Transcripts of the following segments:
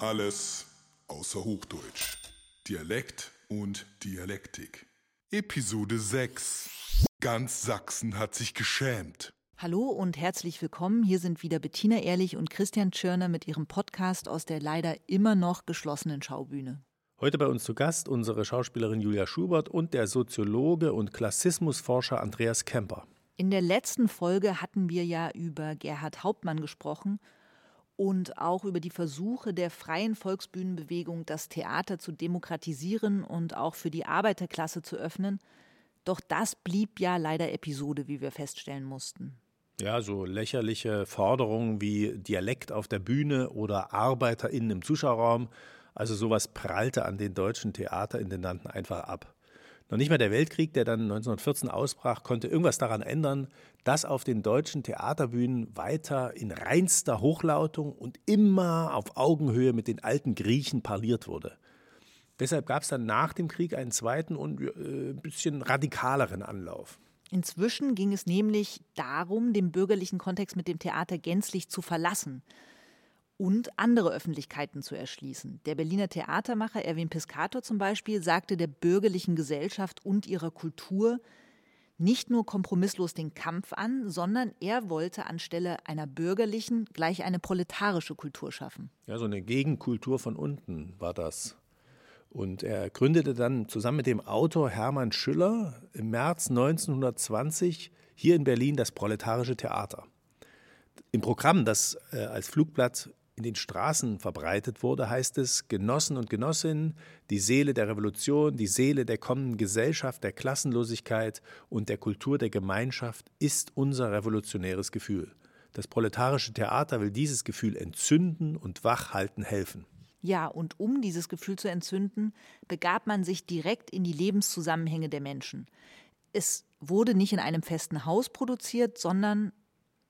Alles außer Hochdeutsch. Dialekt und Dialektik. Episode 6. Ganz Sachsen hat sich geschämt. Hallo und herzlich willkommen. Hier sind wieder Bettina Ehrlich und Christian Tschörner mit ihrem Podcast aus der leider immer noch geschlossenen Schaubühne. Heute bei uns zu Gast unsere Schauspielerin Julia Schubert und der Soziologe und Klassismusforscher Andreas Kemper. In der letzten Folge hatten wir ja über Gerhard Hauptmann gesprochen und auch über die Versuche der freien Volksbühnenbewegung, das Theater zu demokratisieren und auch für die Arbeiterklasse zu öffnen. Doch das blieb ja leider Episode, wie wir feststellen mussten. Ja, so lächerliche Forderungen wie Dialekt auf der Bühne oder ArbeiterInnen im Zuschauerraum, also sowas prallte an den deutschen Theaterintendanten einfach ab. Noch nicht mal der Weltkrieg, der dann 1914 ausbrach, konnte irgendwas daran ändern, dass auf den deutschen Theaterbühnen weiter in reinster Hochlautung und immer auf Augenhöhe mit den alten Griechen parliert wurde. Deshalb gab es dann nach dem Krieg einen zweiten und äh, ein bisschen radikaleren Anlauf. Inzwischen ging es nämlich darum, den bürgerlichen Kontext mit dem Theater gänzlich zu verlassen und andere Öffentlichkeiten zu erschließen. Der Berliner Theatermacher Erwin Piscator zum Beispiel sagte der bürgerlichen Gesellschaft und ihrer Kultur nicht nur kompromisslos den Kampf an, sondern er wollte anstelle einer bürgerlichen gleich eine proletarische Kultur schaffen. Ja, so eine Gegenkultur von unten war das. Und er gründete dann zusammen mit dem Autor Hermann Schüller im März 1920 hier in Berlin das Proletarische Theater. Im Programm, das äh, als Flugblatt in den Straßen verbreitet wurde, heißt es, Genossen und Genossinnen, die Seele der Revolution, die Seele der kommenden Gesellschaft, der Klassenlosigkeit und der Kultur der Gemeinschaft ist unser revolutionäres Gefühl. Das proletarische Theater will dieses Gefühl entzünden und wachhalten helfen. Ja, und um dieses Gefühl zu entzünden, begab man sich direkt in die Lebenszusammenhänge der Menschen. Es wurde nicht in einem festen Haus produziert, sondern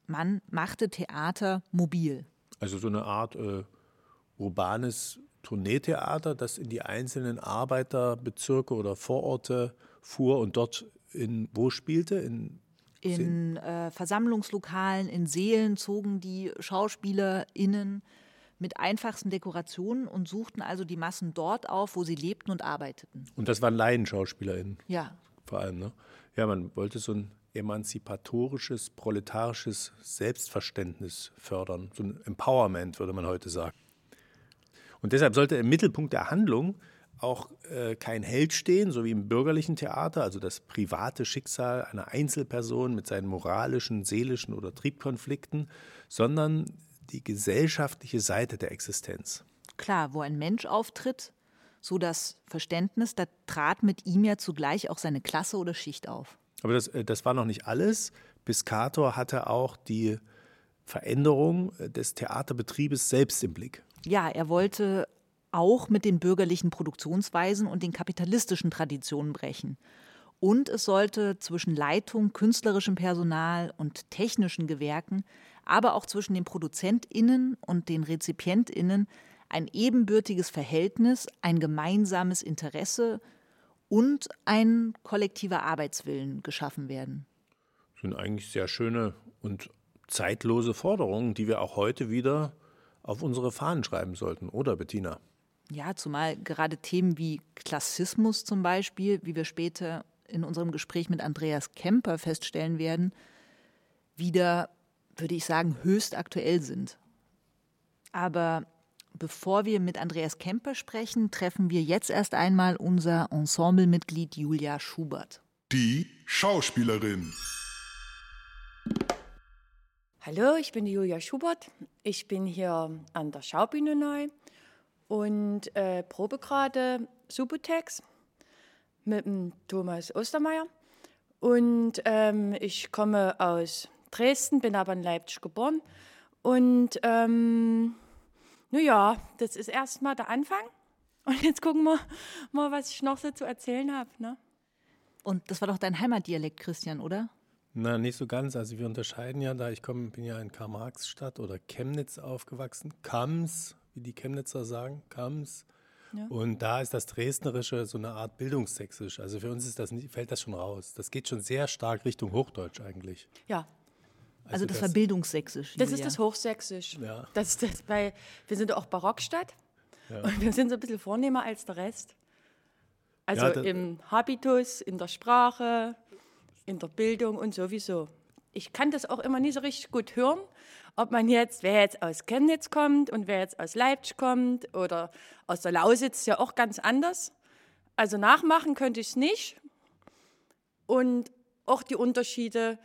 man machte Theater mobil. Also so eine Art äh, urbanes Tourneetheater, das in die einzelnen Arbeiterbezirke oder Vororte fuhr und dort in wo spielte? In, in äh, Versammlungslokalen, in Seelen zogen die SchauspielerInnen mit einfachsten Dekorationen und suchten also die Massen dort auf, wo sie lebten und arbeiteten. Und das waren LaienschauspielerInnen? Ja. Vor allem, ne? Ja, man wollte so ein emanzipatorisches, proletarisches Selbstverständnis fördern. So ein Empowerment, würde man heute sagen. Und deshalb sollte im Mittelpunkt der Handlung auch äh, kein Held stehen, so wie im bürgerlichen Theater, also das private Schicksal einer Einzelperson mit seinen moralischen, seelischen oder Triebkonflikten, sondern die gesellschaftliche Seite der Existenz. Klar, wo ein Mensch auftritt, so das Verständnis, da trat mit ihm ja zugleich auch seine Klasse oder Schicht auf. Aber das, äh, das war noch nicht alles. Piscator hatte auch die Veränderung äh, des Theaterbetriebes selbst im Blick. Ja, er wollte auch mit den bürgerlichen Produktionsweisen und den kapitalistischen Traditionen brechen. Und es sollte zwischen Leitung, künstlerischem Personal und technischen Gewerken, aber auch zwischen den ProduzentInnen und den RezipientInnen ein ebenbürtiges Verhältnis, ein gemeinsames Interesse und ein kollektiver Arbeitswillen geschaffen werden. Das sind eigentlich sehr schöne und zeitlose Forderungen, die wir auch heute wieder auf unsere Fahnen schreiben sollten, oder Bettina? Ja, zumal gerade Themen wie Klassismus zum Beispiel, wie wir später in unserem Gespräch mit Andreas Kemper feststellen werden, wieder, würde ich sagen, höchst aktuell sind. Aber Bevor wir mit Andreas Kemper sprechen, treffen wir jetzt erst einmal unser Ensemblemitglied Julia Schubert. Die Schauspielerin. Hallo, ich bin die Julia Schubert. Ich bin hier an der Schaubühne neu und äh, probe gerade Subutex mit dem Thomas Ostermeier. Und ähm, ich komme aus Dresden, bin aber in Leipzig geboren. Und ähm, naja, das ist erstmal der Anfang. Und jetzt gucken wir mal, was ich noch so zu erzählen habe. Ne? Und das war doch dein Heimatdialekt, Christian, oder? Na, nicht so ganz. Also wir unterscheiden ja da, ich komme, bin ja in Karl-Marx-Stadt oder Chemnitz aufgewachsen. Kams, wie die Chemnitzer sagen, Kams. Ja. Und da ist das Dresdnerische so eine Art Bildungssächsisch. Also für uns ist das, fällt das schon raus. Das geht schon sehr stark Richtung Hochdeutsch eigentlich. Ja, also, also das, das, war Bildungssächsisch. Das ist das Hochsächsisch. Ja. Das ist das, weil wir sind auch Barockstadt. Und wir sind so ein bisschen vornehmer als der Rest. Also Ja, im Habitus, in der Sprache, in der Bildung und sowieso. Ich kann das auch immer nie so richtig gut hören, ob man jetzt, wer jetzt aus Chemnitz kommt und wer jetzt aus Leipzig kommt oder aus der Lausitz, ist ja auch ganz anders. Also nachmachen könnte ich es nicht. Und auch die Unterschiede,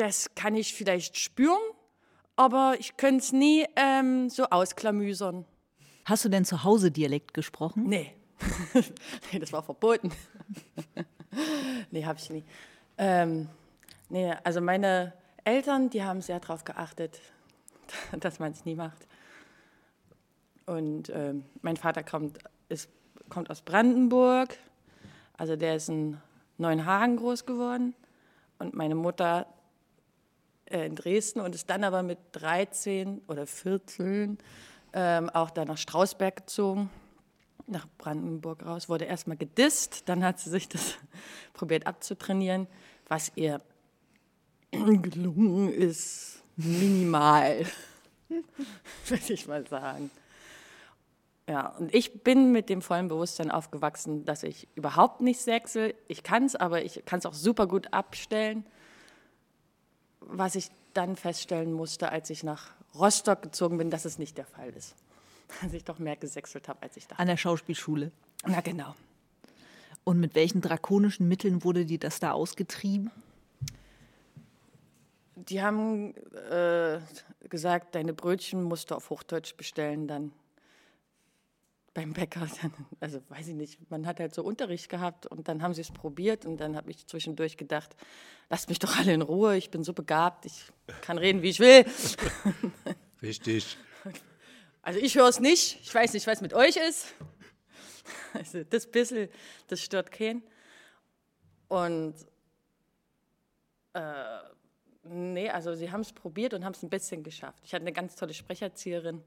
das kann ich vielleicht spüren, aber ich könnte es nie ähm, so ausklamüsern. Hast du denn zu Hause Dialekt gesprochen? Nee. nee, das war verboten. nee, habe ich nie. Ähm, nee, also meine Eltern, die haben sehr darauf geachtet, dass man es nie macht. Und ähm, mein Vater kommt, ist, kommt aus Brandenburg, also der ist in Neuenhagen groß geworden. Und meine Mutter in Dresden und ist dann aber mit 13 oder 14 ähm, auch da nach Strausberg gezogen nach Brandenburg raus, wurde erstmal gedisst, dann hat sie sich das probiert abzutrainieren, was ihr gelungen ist, minimal, würde ich mal sagen. Ja, und ich bin mit dem vollen Bewusstsein aufgewachsen, dass ich überhaupt nicht sächsel. Ich kann es, aber ich kann es auch super gut abstellen. Was ich dann feststellen musste, als ich nach Rostock gezogen bin, dass es nicht der Fall ist. Dass ich doch mehr gesächselt habe, als ich dachte. An der Schauspielschule. Na genau. Und mit welchen drakonischen Mitteln wurde dir das da ausgetrieben? Die haben äh, gesagt, deine Brötchen musst du auf Hochdeutsch bestellen dann beim Bäcker. Also weiß ich nicht, man hat halt so Unterricht gehabt und dann haben sie es probiert und dann habe ich zwischendurch gedacht, lasst mich doch alle in Ruhe, ich bin so begabt, ich kann reden, wie ich will. Richtig. Also ich höre es nicht, ich weiß nicht, was mit euch ist. Also das bisschen, das stört keinen. Und äh, nee, also sie haben es probiert und haben es ein bisschen geschafft. Ich hatte eine ganz tolle Sprecherzieherin,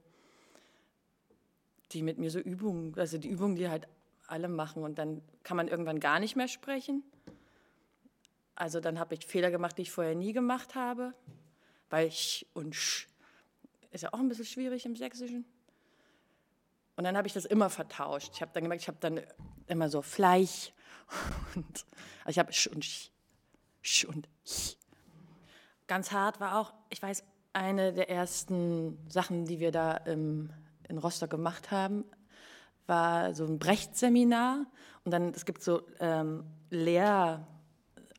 die mit mir so Übungen, also die Übungen, die halt alle machen und dann kann man irgendwann gar nicht mehr sprechen. Also dann habe ich Fehler gemacht, die ich vorher nie gemacht habe, weil sch und sch ist ja auch ein bisschen schwierig im Sächsischen. Und dann habe ich das immer vertauscht. Ich habe dann gemerkt, ich habe dann immer so Fleisch und also ich habe sch und sch, sch und ch. Ganz hart war auch, ich weiß, eine der ersten Sachen, die wir da im, in Rostock gemacht haben, war so ein Brecht-Seminar. Und dann, es gibt so ähm, Lehr,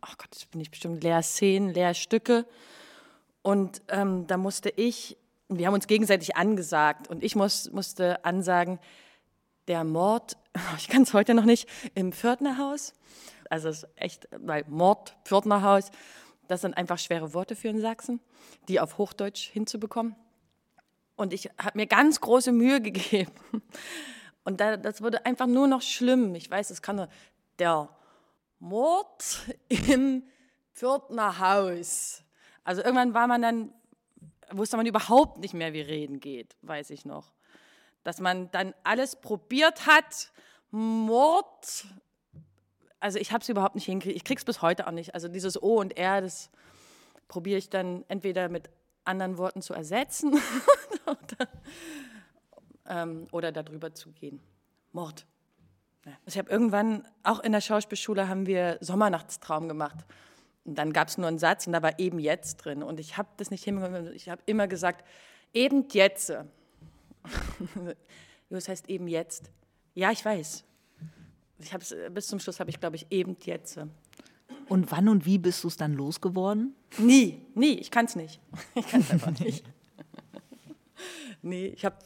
oh Gott, das bin ich bestimmt, Lehrszenen, Lehrstücke. Und ähm, da musste ich, wir haben uns gegenseitig angesagt und ich muss, musste ansagen, der Mord, ich kann es heute noch nicht, im Pförtnerhaus. Also es ist echt, weil Mord, Pförtnerhaus, das sind einfach schwere Worte für einen Sachsen, die auf Hochdeutsch hinzubekommen. Und ich habe mir ganz große Mühe gegeben. Und da, das wurde einfach nur noch schlimm. Ich weiß, es kann nur der Mord im Pförtnerhaus. Also irgendwann war man dann, wusste man überhaupt nicht mehr, wie reden geht, weiß ich noch. Dass man dann alles probiert hat, Mord, also ich habe es überhaupt nicht hingekriegt. Ich krieg's bis heute auch nicht. Also dieses O und R, das probiere ich dann entweder mit anderen Worten zu ersetzen oder, ähm, oder darüber zu gehen. Mord. Ich habe irgendwann, auch in der Schauspielschule, haben wir Sommernachtstraum gemacht. Und dann gab es nur einen Satz und da war eben jetzt drin. Und ich habe das nicht hinbekommen. Ich habe immer gesagt, eben jetzt. Das heißt eben jetzt. Ja, ich weiß. Ich bis zum Schluss habe ich, glaube ich, eben jetzt. Und wann und wie bist du es dann losgeworden? Nie, nie, ich kann es nicht. Ich kann es einfach nicht. nee, ich habe,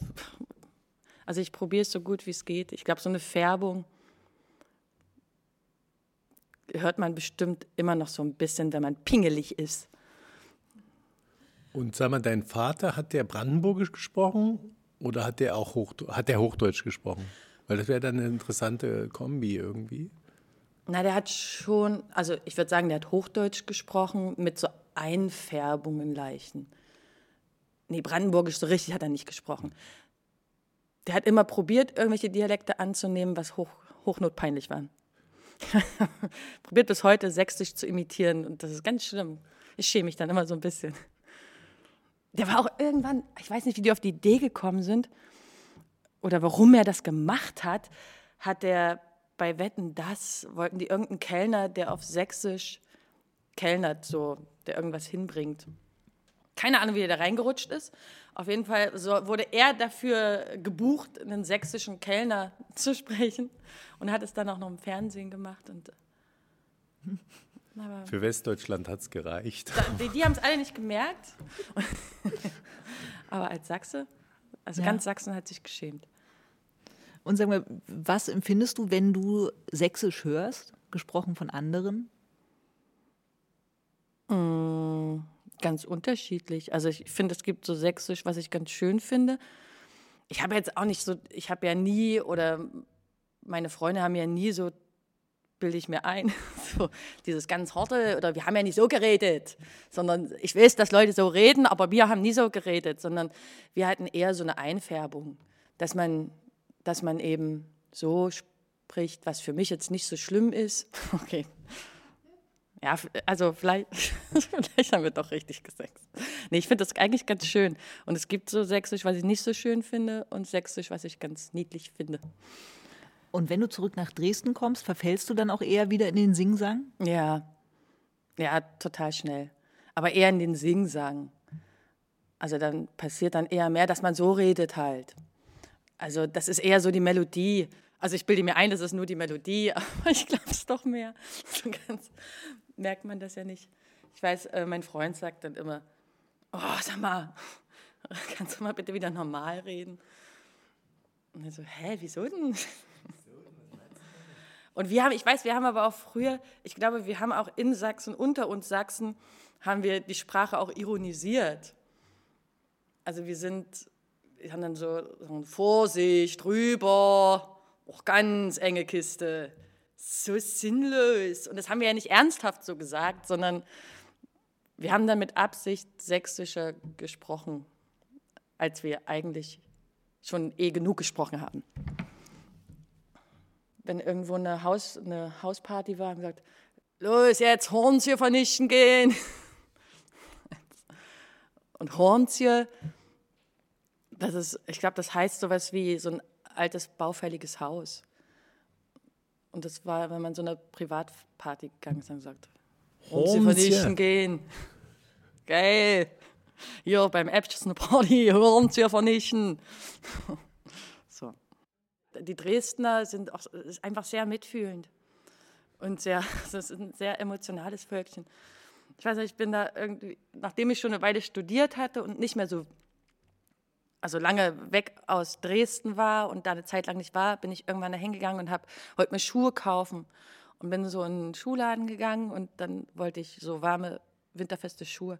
also ich probiere es so gut wie es geht. Ich glaube, so eine Färbung hört man bestimmt immer noch so ein bisschen, wenn man pingelig ist. Und sag mal, dein Vater, hat der Brandenburgisch gesprochen oder hat der auch Hoch, hat der Hochdeutsch gesprochen? Weil das wäre dann eine interessante Kombi irgendwie. Na, der hat schon, also ich würde sagen, der hat Hochdeutsch gesprochen mit so Einfärbungen leichten. Nee, Brandenburgisch so richtig hat er nicht gesprochen. Der hat immer probiert, irgendwelche Dialekte anzunehmen, was hoch, hochnotpeinlich waren. probiert bis heute Sächsisch zu imitieren und das ist ganz schlimm. Ich schäme mich dann immer so ein bisschen. Der war auch irgendwann, ich weiß nicht, wie die auf die Idee gekommen sind, oder warum er das gemacht hat, hat er bei Wetten das, wollten die irgendeinen Kellner, der auf Sächsisch kellnert, so, der irgendwas hinbringt. Keine Ahnung, wie er da reingerutscht ist. Auf jeden Fall so, wurde er dafür gebucht, einen sächsischen Kellner zu sprechen und hat es dann auch noch im Fernsehen gemacht. Und, Für Westdeutschland hat es gereicht. Da, die, die haben es alle nicht gemerkt. Aber als Sachse, also ja. ganz Sachsen hat sich geschämt. Und sag mal, was empfindest du, wenn du Sächsisch hörst, gesprochen von anderen? Mm, ganz unterschiedlich. Also ich finde, es gibt so Sächsisch, was ich ganz schön finde. Ich habe jetzt auch nicht so, ich habe ja nie oder meine Freunde haben ja nie so, bilde ich mir ein, so dieses ganz harte oder wir haben ja nicht so geredet, sondern ich weiß, dass Leute so reden, aber wir haben nie so geredet, sondern wir hatten eher so eine Einfärbung, dass man, dass man eben so spricht, was für mich jetzt nicht so schlimm ist. Okay, ja, also vielleicht, vielleicht haben wir doch richtig gesext. Nee, ich finde das eigentlich ganz schön. Und es gibt so Sächsisch, was ich nicht so schön finde und Sächsisch, was ich ganz niedlich finde. Und wenn du zurück nach Dresden kommst, verfällst du dann auch eher wieder in den Singsang? Ja, ja, total schnell. Aber eher in den Singsang. Also dann passiert dann eher mehr, dass man so redet halt. Also das ist eher so die Melodie. Also ich bilde mir ein, das ist nur die Melodie, aber ich glaube es doch mehr. So ganz merkt man das ja nicht. Ich weiß, äh, mein Freund sagt dann immer, oh, sag mal, kannst du mal bitte wieder normal reden? Und er so, hä, wieso denn? Und wir haben, ich weiß, wir haben aber auch früher, ich glaube, wir haben auch in Sachsen, unter uns Sachsen, haben wir die Sprache auch ironisiert. Also wir sind, wir haben dann so, so Vorsicht, drüber, auch ganz enge Kiste so sinnlos. Und das haben wir ja nicht ernsthaft so gesagt, sondern wir haben dann mit Absicht sächsischer gesprochen, als wir eigentlich schon eh genug gesprochen haben. Wenn irgendwo eine, Haus, eine Hausparty war, haben gesagt, los, jetzt Horntier vernichten gehen. Und Horntier, das ist, ich glaube, das heißt sowas wie so ein altes, baufälliges Haus. Und das war, wenn man so eine Privatparty gegangen ist und sagt, Horn vernichten gehen. Geil. Hier beim Epstein Party, zu vernichten. so. Die Dresdner sind auch, ist einfach sehr mitfühlend und sehr, das ist ein sehr emotionales Völkchen. Ich weiß nicht, ich bin da irgendwie, nachdem ich schon eine Weile studiert hatte und nicht mehr so also lange weg aus Dresden war und da eine Zeit lang nicht war, bin ich irgendwann da hingegangen und habe wollte mir Schuhe kaufen und bin so in einen Schuhladen gegangen und dann wollte ich so warme winterfeste Schuhe.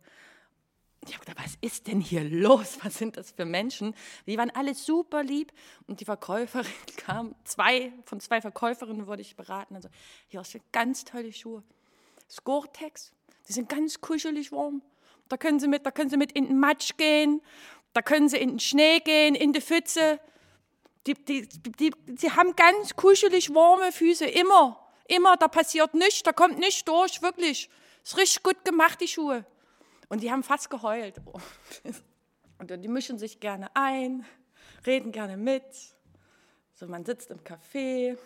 Ich habe gedacht, was ist denn hier los? Was sind das für Menschen? Die waren alle super lieb und die Verkäuferin kam, zwei von zwei Verkäuferinnen wurde ich beraten. Also, hier hast du ganz tolle Schuhe. Gore-Tex, die sind ganz kuschelig warm. Da können Sie mit, da können Sie mit in den Matsch gehen da können sie in den Schnee gehen, in die Pfütze. Die, die, die, die haben ganz kuschelig warme Füße, immer. Immer, da passiert nichts, da kommt nichts durch, wirklich. Ist richtig gut gemacht, die Schuhe. Und die haben fast geheult. Und die mischen sich gerne ein, reden gerne mit. So, man sitzt im Café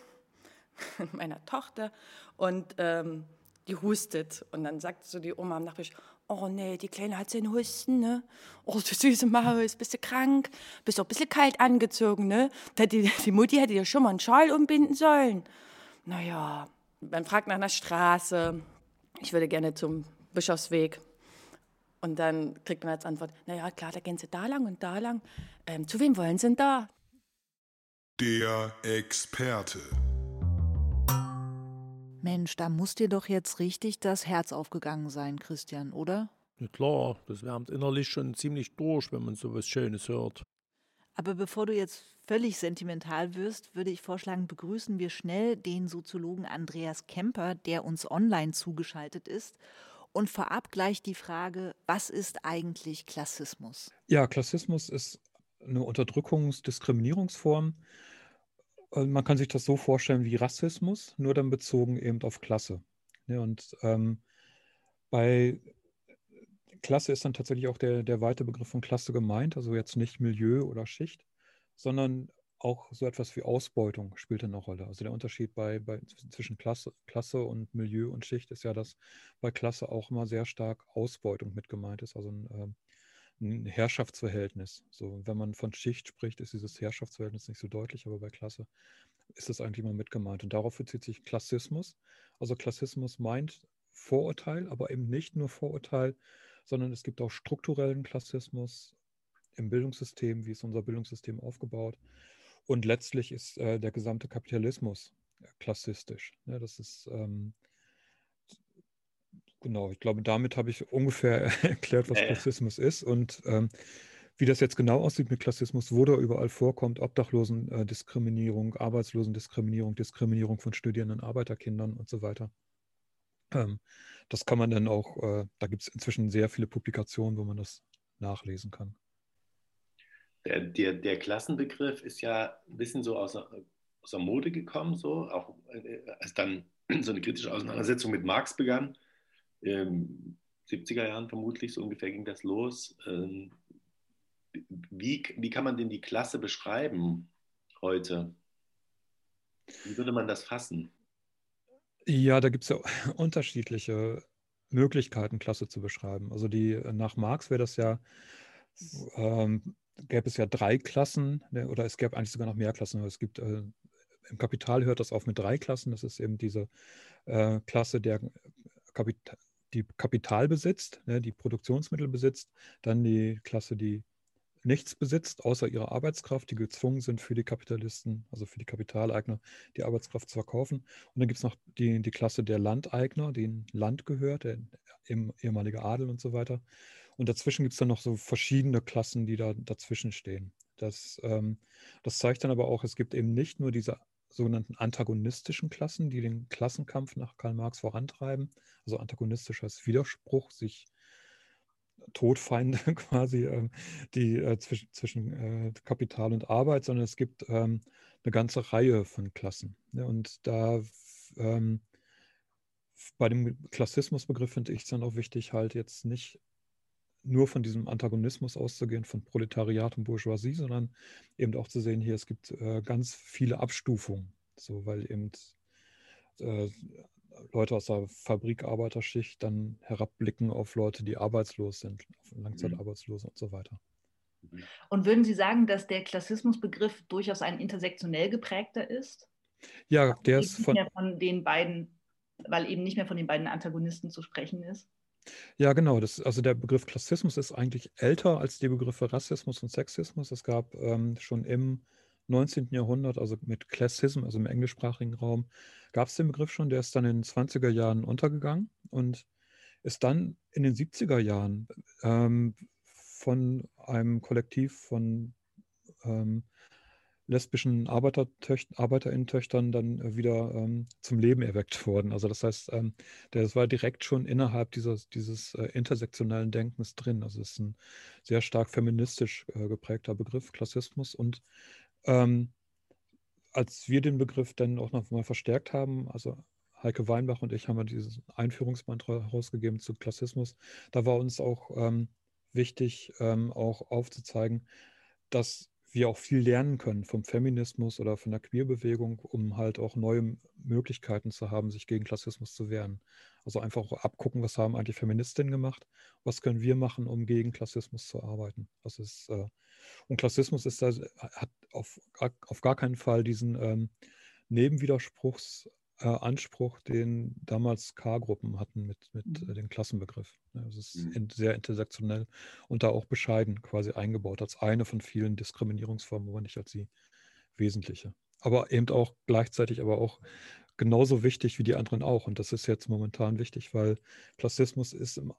mit meiner Tochter und ähm, die hustet. Und dann sagt so die Oma am Nachbarn, Oh nee, die Kleine hat einen Husten, ne? Oh, du süße Maus, bist du krank? Bist auch ein bisschen kalt angezogen, ne? Die, die Mutti hätte dir schon mal einen Schal umbinden sollen. Naja, man fragt nach einer Straße. Ich würde gerne zum Bischofsweg. Und dann kriegt man als Antwort, naja, klar, da gehen sie da lang und da lang. Ähm, zu wem wollen sie denn da? Der Experte. Mensch, da muss dir doch jetzt richtig das Herz aufgegangen sein, Christian, oder? Ja klar, das wärmt innerlich schon ziemlich durch, wenn man so was Schönes hört. Aber bevor du jetzt völlig sentimental wirst, würde ich vorschlagen, begrüßen wir schnell den Soziologen Andreas Kemper, der uns online zugeschaltet ist. Und vorab gleich die Frage, was ist eigentlich Klassismus? Ja, Klassismus ist eine Unterdrückungs-, Diskriminierungsform, man kann sich das so vorstellen wie Rassismus, nur dann bezogen eben auf Klasse. Ja, und ähm, bei Klasse ist dann tatsächlich auch der, der weite Begriff von Klasse gemeint, also jetzt nicht Milieu oder Schicht, sondern auch so etwas wie Ausbeutung spielt eine Rolle. Also der Unterschied bei, bei, zwischen Klasse, Klasse und Milieu und Schicht ist ja, dass bei Klasse auch immer sehr stark Ausbeutung mit gemeint ist, also ein, ähm, ein Herrschaftsverhältnis. So, wenn man von Schicht spricht, ist dieses Herrschaftsverhältnis nicht so deutlich, aber bei Klasse ist das eigentlich immer mit gemeint. Und darauf bezieht sich Klassismus. Also Klassismus meint Vorurteil, aber eben nicht nur Vorurteil, sondern es gibt auch strukturellen Klassismus im Bildungssystem, wie ist unser Bildungssystem aufgebaut. Und letztlich ist äh, der gesamte Kapitalismus klassistisch. Ja, das ist ähm, genau, ich glaube, damit habe ich ungefähr erklärt, was Klassismus ist. Und ähm, wie das jetzt genau aussieht mit Klassismus, wo da überall vorkommt, Obdachlosendiskriminierung, Arbeitslosendiskriminierung, Diskriminierung von Studierenden, Arbeiterkindern und so weiter. Ähm, das kann man dann auch, äh, da gibt es inzwischen sehr viele Publikationen, wo man das nachlesen kann. Der, der, der Klassenbegriff ist ja ein bisschen so aus, aus der Mode gekommen, so, auch äh, als dann so eine kritische Auseinandersetzung mit Marx begann. Ähm, 70er Jahren vermutlich, so ungefähr ging das los. Ähm, wie, wie kann man denn die Klasse beschreiben heute? Wie würde man das fassen? Ja, da gibt es ja unterschiedliche Möglichkeiten, Klasse zu beschreiben. Also die nach Marx wäre das ja, ähm, gäbe es ja drei Klassen, ne, oder es gäbe eigentlich sogar noch mehr Klassen, aber es gibt äh, im Kapital hört das auf mit drei Klassen. Das ist eben diese äh, Klasse, der Kapit die Kapital besitzt, ne, die Produktionsmittel besitzt, dann die Klasse, die nichts besitzt, außer ihre Arbeitskraft, die gezwungen sind für die Kapitalisten, also für die Kapitaleigner, die Arbeitskraft zu verkaufen. Und dann gibt es noch die, die Klasse der Landeigner, denen Land gehört, der ehemalige Adel und so weiter. Und dazwischen gibt es dann noch so verschiedene Klassen, die da dazwischen stehen. Das, ähm, das zeigt dann aber auch, es gibt eben nicht nur diese sogenannten antagonistischen Klassen, die den Klassenkampf nach Karl Marx vorantreiben. Also antagonistisch heißt Widerspruch, sich Todfeinde quasi, ähm, die äh, zwischen, zwischen äh, Kapital und Arbeit, sondern es gibt ähm, eine ganze Reihe von Klassen. Ne? Und da ähm, bei dem Klassismusbegriff finde ich es dann auch wichtig, halt jetzt nicht nur von diesem Antagonismus auszugehen, von Proletariat und Bourgeoisie, sondern eben auch zu sehen, hier es gibt äh, ganz viele Abstufungen, so weil eben äh, Leute aus der Fabrikarbeiterschicht dann herabblicken auf Leute, die arbeitslos sind, auf Langzeitarbeitslose mhm. und so weiter. Mhm. Und würden Sie sagen, dass der Klassismusbegriff durchaus ein intersektionell geprägter ist? Ja, der ist von, von den beiden, weil eben nicht mehr von den beiden Antagonisten zu sprechen ist. Ja, genau. Das, also der Begriff Klassismus ist eigentlich älter als die Begriffe Rassismus und Sexismus. Es gab ähm, schon im 19. Jahrhundert, also mit Classism, also im englischsprachigen Raum, gab es den Begriff schon, der ist dann in den 20er Jahren untergegangen und ist dann in den 70er Jahren ähm, von einem Kollektiv von ähm, lesbischen Arbeiterinnen-Töchtern dann wieder ähm, zum Leben erweckt worden. Also das heißt, ähm, das war direkt schon innerhalb dieses, dieses äh, intersektionellen Denkens drin. Also es ist ein sehr stark feministisch äh, geprägter Begriff, Klassismus. Und ähm, als wir den Begriff dann auch noch mal verstärkt haben, also Heike Weinbach und ich haben ja dieses Einführungsband herausgegeben zu Klassismus, da war uns auch ähm, wichtig, ähm, auch aufzuzeigen, dass wir auch viel lernen können vom Feminismus oder von der Queerbewegung, um halt auch neue Möglichkeiten zu haben, sich gegen Klassismus zu wehren. Also einfach auch abgucken, was haben eigentlich Feministinnen gemacht, was können wir machen, um gegen Klassismus zu arbeiten. Das ist, äh, und Klassismus ist da, hat auf, auf gar keinen Fall diesen ähm, Nebenwiderspruchsanspruch, äh, den damals K-Gruppen hatten mit, mit mhm. äh, dem Klassenbegriff. Ja, es ist mhm. in, sehr intersektionell und da auch bescheiden quasi eingebaut als eine von vielen Diskriminierungsformen, aber nicht als die wesentliche. Aber eben auch gleichzeitig aber auch genauso wichtig wie die anderen auch. Und das ist jetzt momentan wichtig, weil Klassismus ist, im,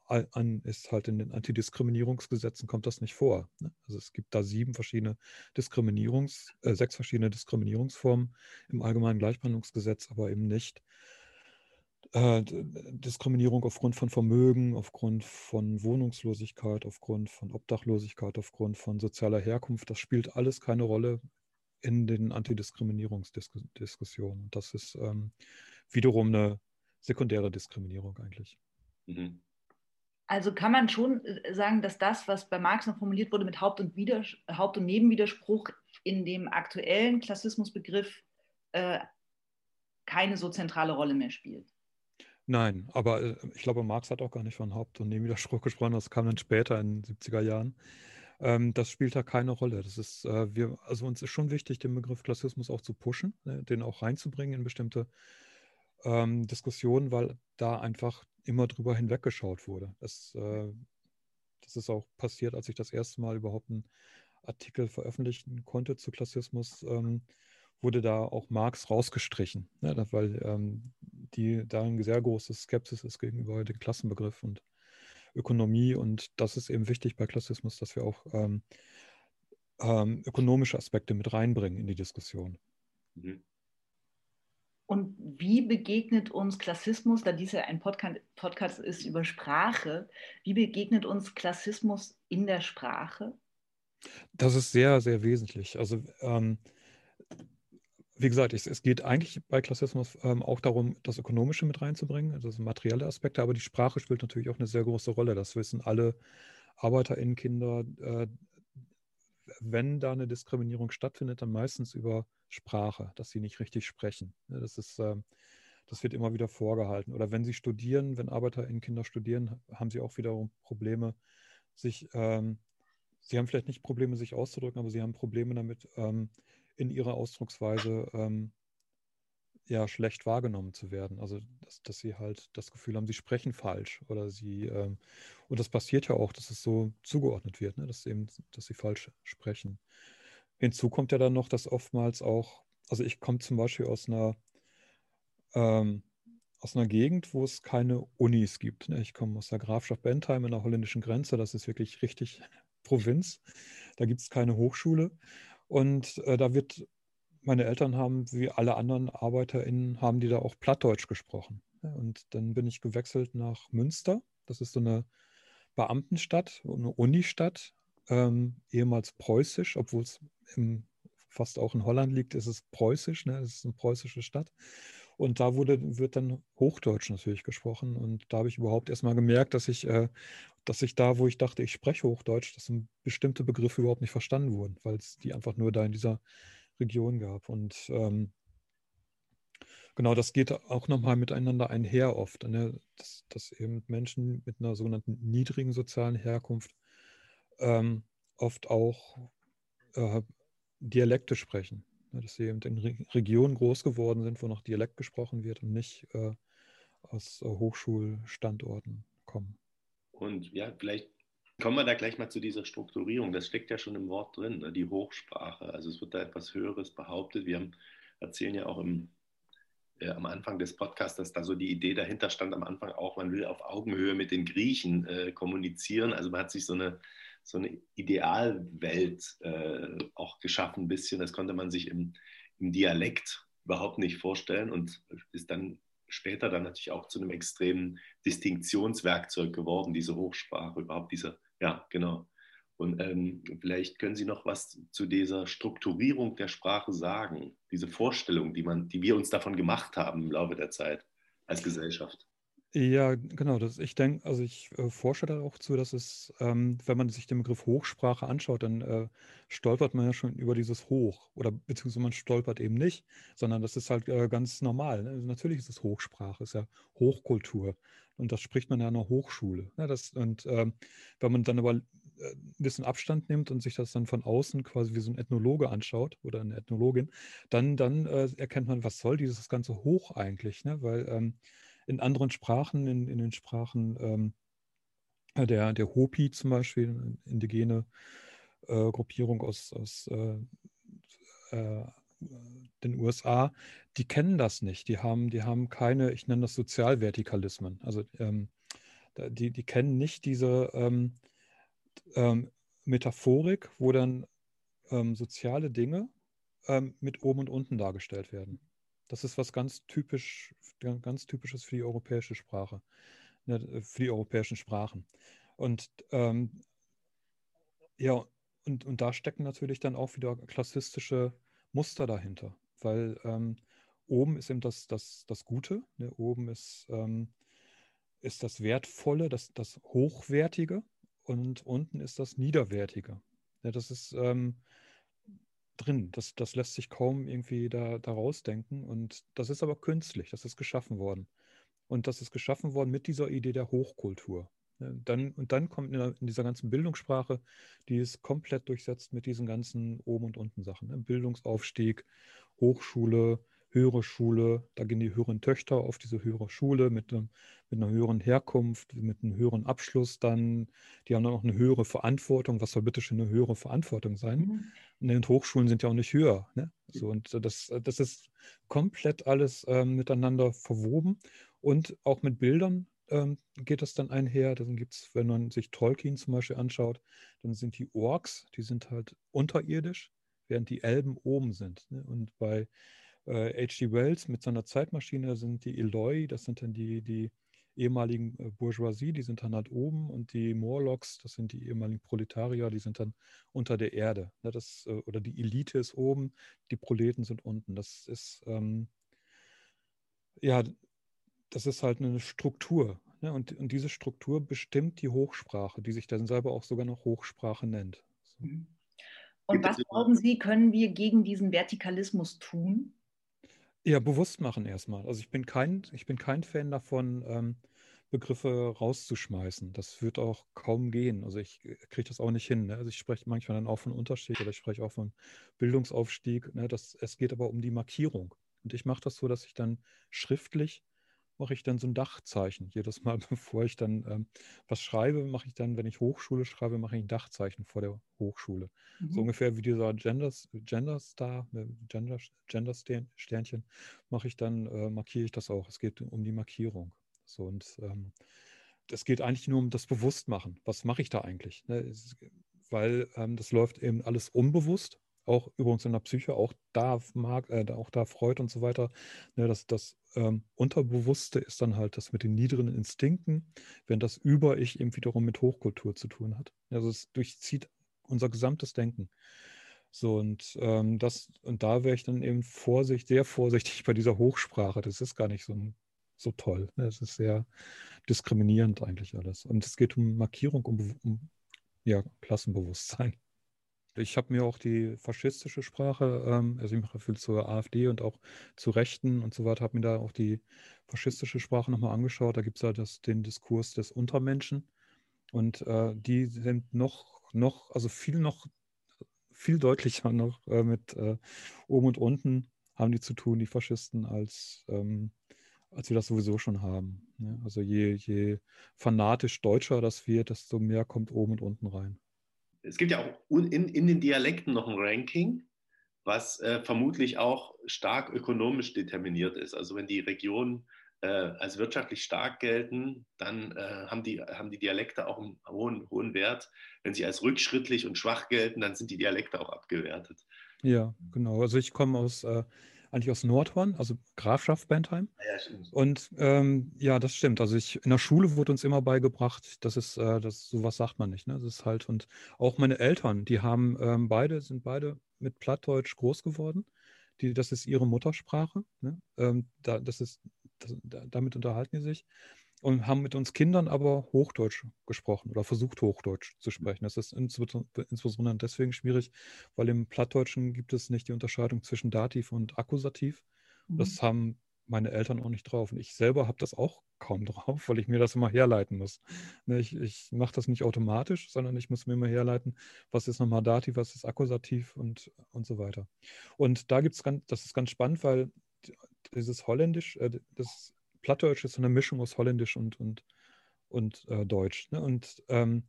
ist halt in den Antidiskriminierungsgesetzen kommt das nicht vor. Ne? Also es gibt da sieben verschiedene Diskriminierungs, äh, sechs verschiedene Diskriminierungsformen im Allgemeinen Gleichbehandlungsgesetz, aber eben nicht äh, Diskriminierung aufgrund von Vermögen, aufgrund von Wohnungslosigkeit, aufgrund von Obdachlosigkeit, aufgrund von sozialer Herkunft. Das spielt alles keine Rolle in den Antidiskriminierungsdiskussionen. Das ist ähm, wiederum eine sekundäre Diskriminierung eigentlich. Mhm. Also kann man schon äh, sagen, dass das, was bei Marx noch formuliert wurde mit Haupt- und, Widers Haupt und Nebenwiderspruch in dem aktuellen Klassismusbegriff äh, keine so zentrale Rolle mehr spielt. Nein, aber äh, ich glaube, Marx hat auch gar nicht von Haupt- und Nebenwiderspruch gesprochen. Das kam dann später in den 70er Jahren. Ähm, das spielt da keine Rolle. Das ist, äh, wir, also uns ist schon wichtig, den Begriff Klassismus auch zu pushen, ne, den auch reinzubringen in bestimmte ähm, Diskussionen, weil da einfach immer drüber hinweggeschaut wurde. Das, äh, das ist auch passiert, als ich das erste Mal überhaupt einen Artikel veröffentlichen konnte zu Klassismus. Ähm, wurde da auch Marx rausgestrichen, ne, weil ähm, die da ein sehr großes Skepsis ist gegenüber dem Klassenbegriff und Ökonomie. Und das ist eben wichtig bei Klassismus, dass wir auch ähm, ähm, ökonomische Aspekte mit reinbringen in die Diskussion. Mhm. Und wie begegnet uns Klassismus, da dies ja ein Podcast, Podcast ist über Sprache, wie begegnet uns Klassismus in der Sprache? Das ist sehr, sehr wesentlich. Also ähm, wie gesagt, es, es, geht eigentlich bei Klassismus ähm, auch darum, das Ökonomische mit reinzubringen, also materielle Aspekte, aber die Sprache spielt natürlich auch eine sehr große Rolle. Das wissen alle ArbeiterInnenkinder. Äh, wenn da eine Diskriminierung stattfindet, dann meistens über Sprache, dass sie nicht richtig sprechen. Das ist, äh, das wird immer wieder vorgehalten. Oder wenn sie studieren, wenn ArbeiterInnenkinder studieren, haben sie auch wiederum Probleme, sich, ähm, sie haben vielleicht nicht Probleme, sich auszudrücken, aber sie haben Probleme damit, ähm, in ihrer Ausdrucksweise ähm, ja schlecht wahrgenommen zu werden. Also dass, dass, sie halt das Gefühl haben, sie sprechen falsch oder sie ähm, und das passiert ja auch, dass es so zugeordnet wird, ne? dass eben, dass sie falsch sprechen. Hinzu kommt ja dann noch, dass oftmals auch, also ich komme zum Beispiel aus einer ähm, aus einer Gegend, wo es keine Unis gibt. Ne? Ich komme aus der Grafschaft Bentheim in der holländischen Grenze. Das ist wirklich richtig Provinz. Da gibt es keine Hochschule. Und äh, da wird, meine Eltern haben, wie alle anderen ArbeiterInnen, haben die da auch Plattdeutsch gesprochen. Und dann bin ich gewechselt nach Münster. Das ist so eine Beamtenstadt, eine Unistadt, ähm, ehemals preußisch, obwohl es fast auch in Holland liegt, ist es preußisch, ne? es ist eine preußische Stadt. Und da wurde, wird dann Hochdeutsch natürlich gesprochen. Und da habe ich überhaupt erstmal gemerkt, dass ich, äh, dass ich da, wo ich dachte, ich spreche Hochdeutsch, dass bestimmte Begriffe überhaupt nicht verstanden wurden, weil es die einfach nur da in dieser Region gab. Und ähm, genau, das geht auch nochmal miteinander einher oft, ne? dass, dass, eben Menschen mit einer sogenannten niedrigen sozialen Herkunft ähm, oft auch äh, Dialekte sprechen. Ne, dass sie eben in Regionen groß geworden sind, wo noch Dialekt gesprochen wird und nicht äh, aus äh, Hochschulstandorten kommen. Und ja, vielleicht kommen wir da gleich mal zu dieser Strukturierung. Das steckt ja schon im Wort drin, ne? die Hochsprache. Also es wird da etwas Höheres behauptet. Wir haben, erzählen ja auch im, äh, am Anfang des Podcasts, dass da so die Idee dahinter stand, am Anfang auch, man will auf Augenhöhe mit den Griechen äh, kommunizieren. Also man hat sich so eine so eine Idealwelt äh, auch geschaffen, ein bisschen. Das konnte man sich im, im Dialekt überhaupt nicht vorstellen und ist dann später dann natürlich auch zu einem extremen Distinktionswerkzeug geworden, diese Hochsprache, überhaupt diese, ja, genau. Und ähm, vielleicht können Sie noch was zu dieser Strukturierung der Sprache sagen, diese Vorstellung, die, man, die wir uns davon gemacht haben im Laufe der Zeit als Gesellschaft. Ja, genau. Das, ich denke, also ich äh, forsche da auch zu, dass es, ähm, wenn man sich den Begriff Hochsprache anschaut, dann äh, stolpert man ja schon über dieses Hoch oder beziehungsweise man stolpert eben nicht, sondern das ist halt äh, ganz normal. Ne? Also natürlich ist es Hochsprache, ist ja Hochkultur und das spricht man ja an einer Hochschule. Ne? Das, und ähm, wenn man dann aber äh, ein bisschen Abstand nimmt und sich das dann von außen quasi wie so ein Ethnologe anschaut oder eine Ethnologin, dann, dann äh, erkennt man, was soll dieses ganze Hoch eigentlich, ne? weil ähm, in anderen Sprachen, in, in den Sprachen ähm, der, der Hopi zum Beispiel, indigene äh, Gruppierung aus, aus äh, äh, den USA, die kennen das nicht. Die haben, die haben keine, ich nenne das Sozialvertikalismen. Also ähm, die, die kennen nicht diese ähm, ähm, Metaphorik, wo dann ähm, soziale Dinge ähm, mit oben und unten dargestellt werden. Das ist was ganz typisch, ganz typisches für die europäische Sprache, ne, für die europäischen Sprachen. Und ähm, ja, und, und da stecken natürlich dann auch wieder klassistische Muster dahinter, weil ähm, oben ist eben das, das, das Gute, ne? oben ist, ähm, ist das Wertvolle, das, das Hochwertige und unten ist das Niederwertige. Ja, das ist ähm, drin. Das, das lässt sich kaum irgendwie da, da rausdenken. Und das ist aber künstlich, das ist geschaffen worden. Und das ist geschaffen worden mit dieser Idee der Hochkultur. Dann, und dann kommt in, in, dieser ganzen Bildungssprache, die ist komplett durchsetzt mit diesen ganzen Oben- und Unten-Sachen. Ne? Bildungsaufstieg, Hochschule, höhere Schule, da gehen die höheren Töchter auf diese höhere Schule mit, einem, mit einer höheren Herkunft, mit einem höheren Abschluss dann. Die haben dann auch eine höhere Verantwortung. Was soll bitte schon eine höhere Verantwortung sein? Mhm. Und Hochschulen sind ja auch nicht höher. Ne? So, und das, das ist komplett alles ähm, miteinander verwoben und auch mit Bildern ähm, geht das dann einher. Dann gibt es, wenn man sich Tolkien zum Beispiel anschaut, dann sind die Orks, die sind halt unterirdisch, während die Elben oben sind. Ne? Und bei äh, H.G. Wells mit seiner Zeitmaschine sind die Eloi, das sind dann die, die ehemaligen äh, Bourgeoisie, die sind dann halt oben und die Morlocks, das sind die ehemaligen Proletarier, die sind dann unter der Erde. Ne? Das, äh, oder die Elite ist oben, die Proleten sind unten. Das ist ähm, ja das ist halt eine Struktur. Ne? Und, und diese Struktur bestimmt die Hochsprache, die sich dann selber auch sogar noch Hochsprache nennt. So. Mhm. Und was glauben Sie, können wir gegen diesen Vertikalismus tun? Ja, bewusst machen erstmal. Also ich bin kein, ich bin kein Fan davon, ähm, Begriffe rauszuschmeißen. Das wird auch kaum gehen. Also ich kriege das auch nicht hin. Ne? Also ich spreche manchmal dann auch von Unterschied oder ich spreche auch von Bildungsaufstieg. Ne? Das, es geht aber um die Markierung. Und ich mache das so, dass ich dann schriftlich mache ich dann so ein Dachzeichen. Jedes Mal, bevor ich dann ähm, was schreibe, mache ich dann, wenn ich Hochschule schreibe, mache ich ein Dachzeichen vor der Hochschule. Mhm. So ungefähr wie dieser Genders, Gender Star, äh, Gender, Gender Sternchen, mache ich dann, äh, markiere ich das auch. Es geht um die Markierung. So und ähm, es geht eigentlich nur um das Bewusstmachen. Was mache ich da eigentlich? Ne? Es, weil ähm, das läuft eben alles unbewusst auch übrigens in der Psyche, auch da mag, äh, auch da Freud und so weiter, ne, das, das ähm, Unterbewusste ist dann halt das mit den niederen Instinkten, wenn das Über-Ich eben wiederum mit Hochkultur zu tun hat. Also es durchzieht unser gesamtes Denken. So, und ähm, das, und da wäre ich dann eben vorsichtig, sehr vorsichtig bei dieser Hochsprache. Das ist gar nicht so, so toll. Ne? Es ist sehr diskriminierend eigentlich alles. Und es geht um Markierung, um, um ja, Klassenbewusstsein. Ich habe mir auch die faschistische Sprache, ähm, also ich mache viel zur AfD und auch zu Rechten und so weiter, habe mir da auch die faschistische Sprache nochmal angeschaut. Da gibt es halt das, den Diskurs des Untermenschen. Und äh, die sind noch, noch, also viel noch, viel deutlicher noch äh, mit äh, oben und unten haben die zu tun, die Faschisten, als, ähm, als wir das sowieso schon haben. Ne? Also je, je fanatisch deutscher das wird, desto mehr kommt oben und unten rein es gibt ja auch in, in den Dialekten noch ein Ranking, was äh, vermutlich auch stark ökonomisch determiniert ist. Also wenn die Regionen äh, als wirtschaftlich stark gelten, dann äh, haben, die, haben die Dialekte auch einen hohen, hohen Wert. Wenn sie als rückschrittlich und schwach gelten, dann sind die Dialekte auch abgewertet. Ja, genau. Also ich komme aus äh, eigentlich aus Nordhorn, also Grafschaft Bentheim. Ah ja. Und ähm, ja, das stimmt. Also ich, in der Schule wurde uns immer beigebracht, das ist, äh, das, sowas sagt man nicht. Ne? Das ist halt, und auch meine Eltern, die haben ähm, beide, sind beide mit Plattdeutsch groß geworden. Die, das ist ihre Muttersprache. Ne? Ähm, da, das ist, das, damit unterhalten die sich und haben mit uns Kindern aber Hochdeutsch gesprochen oder versucht Hochdeutsch zu sprechen. Das ist insbesondere deswegen schwierig, weil im Plattdeutschen gibt es nicht die Unterscheidung zwischen Dativ und Akkusativ. Mhm. Das haben meine Eltern auch nicht drauf. Und ich selber habe das auch kaum drauf, weil ich mir das immer herleiten muss. Ne, ich, ich mache das nicht automatisch, sondern ich muss mir immer herleiten, was ist nochmal Dativ, was ist Akkusativ und, und so weiter. Und da gibt es ganz, das ist ganz spannend, weil dieses Holländisch, äh, das Plattdeutsch ist so eine Mischung aus Holländisch und, und, und äh, Deutsch. Ne? Und ähm,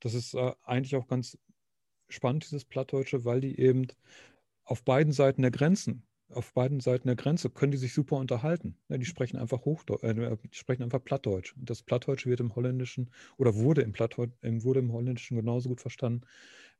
das ist äh, eigentlich auch ganz spannend, dieses Plattdeutsche, weil die eben auf beiden Seiten der Grenzen, auf beiden Seiten der Grenze können die sich super unterhalten. Ne? Die sprechen einfach Hochdeutsch, äh, die sprechen einfach Plattdeutsch. Und das Plattdeutsche wird im Holländischen oder wurde im Plattdeutsch, wurde im Holländischen genauso gut verstanden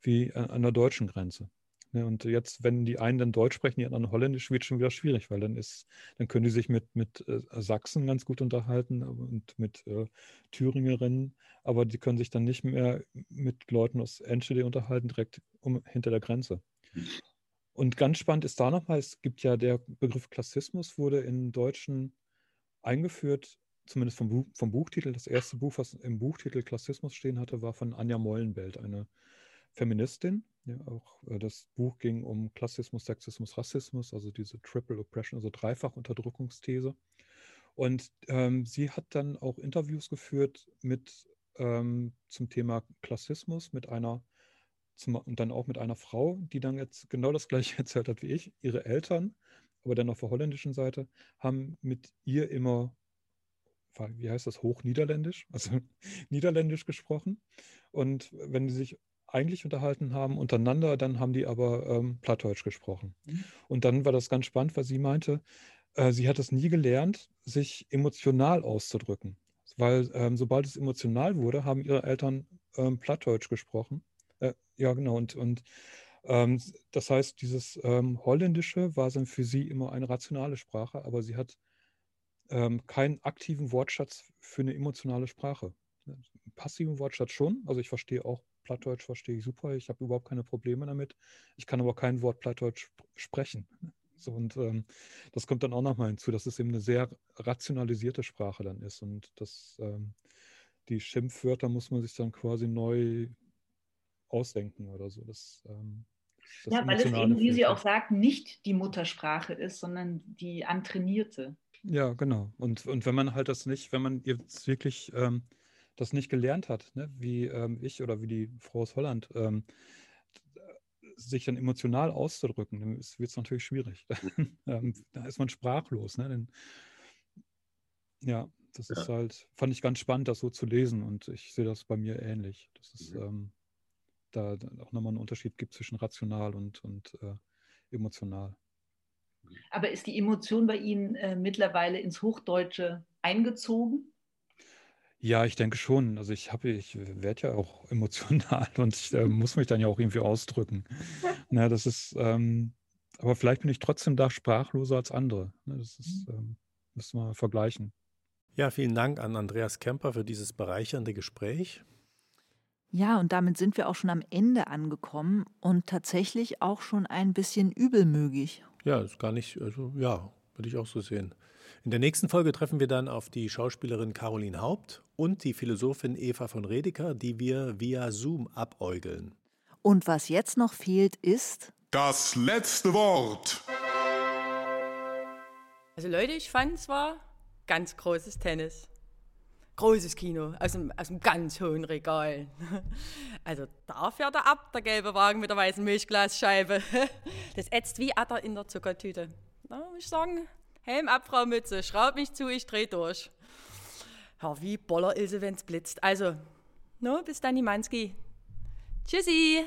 wie äh, an der deutschen Grenze. Ne, und jetzt, wenn die einen dann Deutsch sprechen, die anderen Holländisch, wird schon wieder schwierig, weil dann ist, dann können die sich mit, mit äh, Sachsen ganz gut unterhalten und mit äh, Thüringerinnen, aber die können sich dann nicht mehr mit Leuten aus Enschede unterhalten, direkt um, hinter der Grenze. Und ganz spannend ist da nochmal, es gibt ja der Begriff Klassismus wurde in Deutschen eingeführt zumindest vom, Buch, vom Buchtitel, das erste Buch, was im Buchtitel Klassismus stehen hatte, war von Anja Mollenbelt, eine Feministin. Ja, auch äh, das Buch ging um Klassismus, Sexismus, Rassismus, also diese Triple Oppression, also Dreifach-Unterdrückungsthese. Und ähm, sie hat dann auch Interviews geführt mit ähm, zum Thema Klassismus mit einer zum, und dann auch mit einer Frau, die dann jetzt genau das gleiche erzählt hat wie ich. Ihre Eltern, aber dann auf der holländischen Seite, haben mit ihr immer, wie heißt das, Hochniederländisch, also Niederländisch gesprochen. Und wenn sie sich eigentlich unterhalten haben untereinander, dann haben die aber ähm, Plattdeutsch gesprochen. Mhm. Und dann war das ganz spannend, weil sie meinte, äh, sie hat es nie gelernt, sich emotional auszudrücken. Weil ähm, sobald es emotional wurde, haben ihre Eltern ähm, Plattdeutsch gesprochen. Äh, ja, genau. Und, und ähm, das heißt, dieses ähm, Holländische war dann für sie immer eine rationale Sprache, aber sie hat ähm, keinen aktiven Wortschatz für eine emotionale Sprache. Passiven Wortschatz schon. Also ich verstehe auch Plattdeutsch, verstehe ich super. Ich habe überhaupt keine Probleme damit. Ich kann aber kein Wort Plattdeutsch sprechen. So, und ähm, das kommt dann auch nochmal hinzu, dass es eben eine sehr rationalisierte Sprache dann ist. Und das, ähm, die Schimpfwörter muss man sich dann quasi neu ausdenken oder so. Das, ähm, das ja, weil es eben, wie sie auch sagt, nicht die Muttersprache ist, sondern die antrainierte. Ja, genau. Und, und wenn man halt das nicht, wenn man jetzt wirklich ähm, das nicht gelernt hat, ne, wie ähm, ich oder wie die Frau aus Holland, ähm, sich dann emotional auszudrücken, dann wird es natürlich schwierig. Ähm, da ist man sprachlos. Ne? Denn, ja, das ja. ist halt, fand ich ganz spannend, das so zu lesen und ich sehe das bei mir ähnlich. Das ist mhm. ähm, da, auch nochmal einen Unterschied gibt zwischen rational und, und äh, emotional. Aber ist die Emotion bei Ihnen äh, mittlerweile ins Hochdeutsche eingezogen? Ja, ich denke schon. Also ich habe, ich werde ja auch emotional und ich äh, muss mich dann ja auch irgendwie ausdrücken. Na, das ist, ähm, aber vielleicht bin ich trotzdem da sprachloser als andere. Ne, das ist, mhm. ähm, müssen wir vergleichen. Ja, vielen Dank an Andreas Kemper für dieses bereichernde Gespräch. Ja, und damit sind wir auch schon am Ende angekommen und tatsächlich auch schon ein bisschen übelmögig. Ja, ist gar nicht, also ja, würde ich auch so sehen. In der nächsten Folge treffen wir dann auf die Schauspielerin Caroline Haupt und die Philosophin Eva von Redeker, die wir via Zoom abäugeln. Und was jetzt noch fehlt, ist das letzte Wort. Also Leute, ich fand es war ganz großes Tennis. Großes Kino aus einem, aus einem ganz hohen Regal. Also da fährt er ab, der gelbe Wagen mit der weißen Milchglasscheibe. Das ätzt wie Atter in der Zuckertüte. Da muss ich sagen, Helm ab, Frau Mütze, schraub mich zu, ich dreh durch. Ja, wie Boller ist sie, wenn's blitzt. Also, no, bis dann, Manski. Tschüssi.